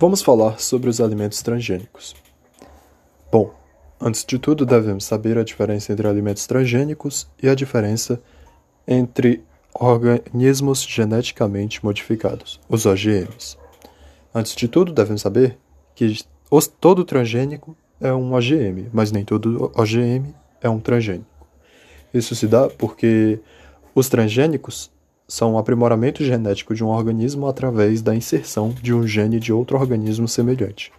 Vamos falar sobre os alimentos transgênicos. Bom, antes de tudo devemos saber a diferença entre alimentos transgênicos e a diferença entre organismos geneticamente modificados, os OGMs. Antes de tudo devemos saber que os, todo transgênico é um OGM, mas nem todo OGM é um transgênico. Isso se dá porque os transgênicos são um aprimoramento genético de um organismo através da inserção de um gene de outro organismo semelhante.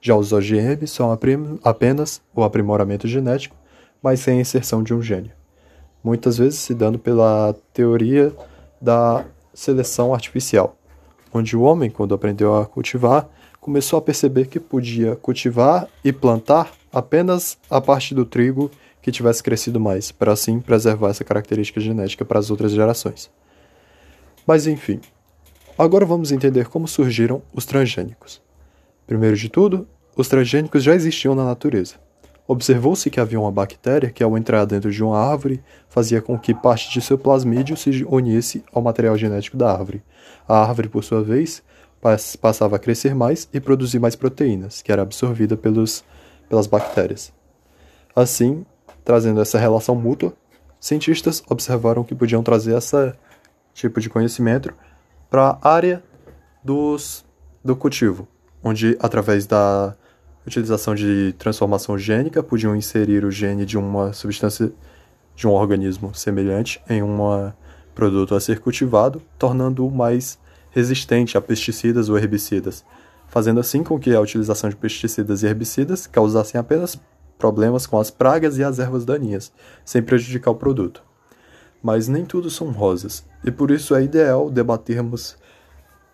Já os OGM são apenas o aprimoramento genético, mas sem a inserção de um gene. Muitas vezes se dando pela teoria da seleção artificial, onde o homem, quando aprendeu a cultivar, começou a perceber que podia cultivar e plantar apenas a parte do trigo que tivesse crescido mais, para assim preservar essa característica genética para as outras gerações. Mas enfim, agora vamos entender como surgiram os transgênicos. Primeiro de tudo, os transgênicos já existiam na natureza. Observou-se que havia uma bactéria que, ao entrar dentro de uma árvore, fazia com que parte de seu plasmídio se unisse ao material genético da árvore. A árvore, por sua vez, passava a crescer mais e produzir mais proteínas, que era absorvida pelos, pelas bactérias. Assim, trazendo essa relação mútua, cientistas observaram que podiam trazer essa tipo de conhecimento para a área dos, do cultivo, onde, através da utilização de transformação gênica, podiam inserir o gene de uma substância de um organismo semelhante em um produto a ser cultivado, tornando-o mais resistente a pesticidas ou herbicidas, fazendo assim com que a utilização de pesticidas e herbicidas causassem apenas problemas com as pragas e as ervas daninhas, sem prejudicar o produto mas nem tudo são rosas, e por isso é ideal debatermos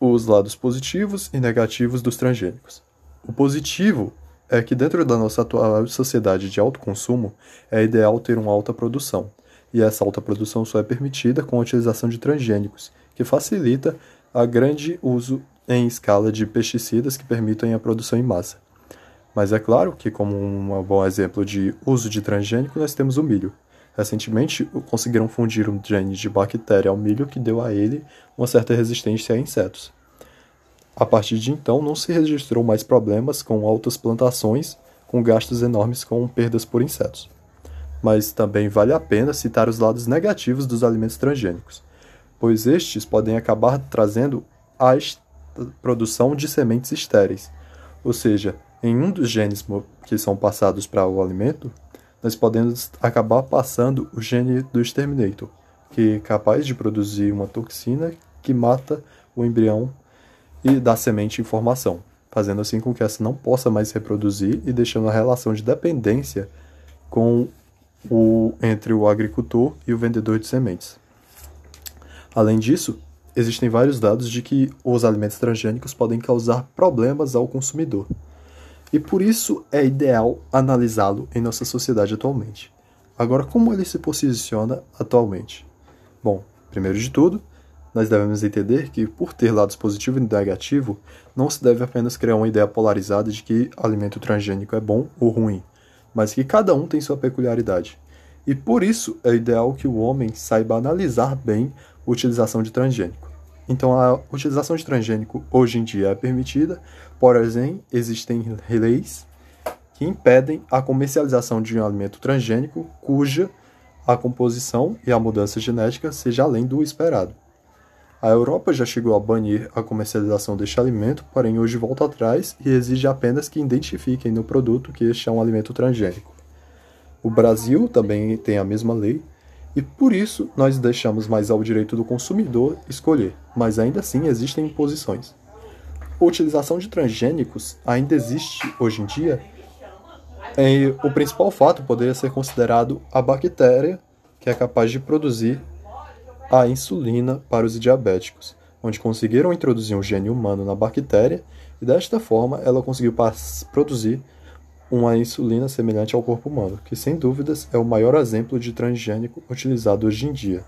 os lados positivos e negativos dos transgênicos. O positivo é que dentro da nossa atual sociedade de alto consumo é ideal ter uma alta produção, e essa alta produção só é permitida com a utilização de transgênicos, que facilita a grande uso em escala de pesticidas que permitem a produção em massa. Mas é claro que, como um bom exemplo de uso de transgênico, nós temos o milho. Recentemente, conseguiram fundir um gene de bactéria ao milho que deu a ele uma certa resistência a insetos. A partir de então, não se registrou mais problemas com altas plantações, com gastos enormes com perdas por insetos. Mas também vale a pena citar os lados negativos dos alimentos transgênicos, pois estes podem acabar trazendo a produção de sementes estéreis, ou seja, em um dos genes que são passados para o alimento, nós podemos acabar passando o gene do Exterminator, que é capaz de produzir uma toxina que mata o embrião e dá semente em formação, fazendo assim com que essa não possa mais reproduzir e deixando a relação de dependência com o, entre o agricultor e o vendedor de sementes. Além disso, existem vários dados de que os alimentos transgênicos podem causar problemas ao consumidor e por isso é ideal analisá-lo em nossa sociedade atualmente. Agora, como ele se posiciona atualmente? Bom, primeiro de tudo, nós devemos entender que, por ter lados positivo e negativo, não se deve apenas criar uma ideia polarizada de que alimento transgênico é bom ou ruim, mas que cada um tem sua peculiaridade. E por isso é ideal que o homem saiba analisar bem a utilização de transgênico. Então, a utilização de transgênico hoje em dia é permitida, porém, existem leis que impedem a comercialização de um alimento transgênico cuja a composição e a mudança genética seja além do esperado. A Europa já chegou a banir a comercialização deste alimento, porém hoje volta atrás e exige apenas que identifiquem no produto que este é um alimento transgênico. O Brasil também tem a mesma lei, e por isso nós deixamos mais ao direito do consumidor escolher, mas ainda assim existem imposições. A utilização de transgênicos ainda existe hoje em dia. E o principal fato poderia ser considerado a bactéria que é capaz de produzir a insulina para os diabéticos, onde conseguiram introduzir um gene humano na bactéria e desta forma ela conseguiu produzir uma insulina semelhante ao corpo humano, que sem dúvidas é o maior exemplo de transgênico utilizado hoje em dia.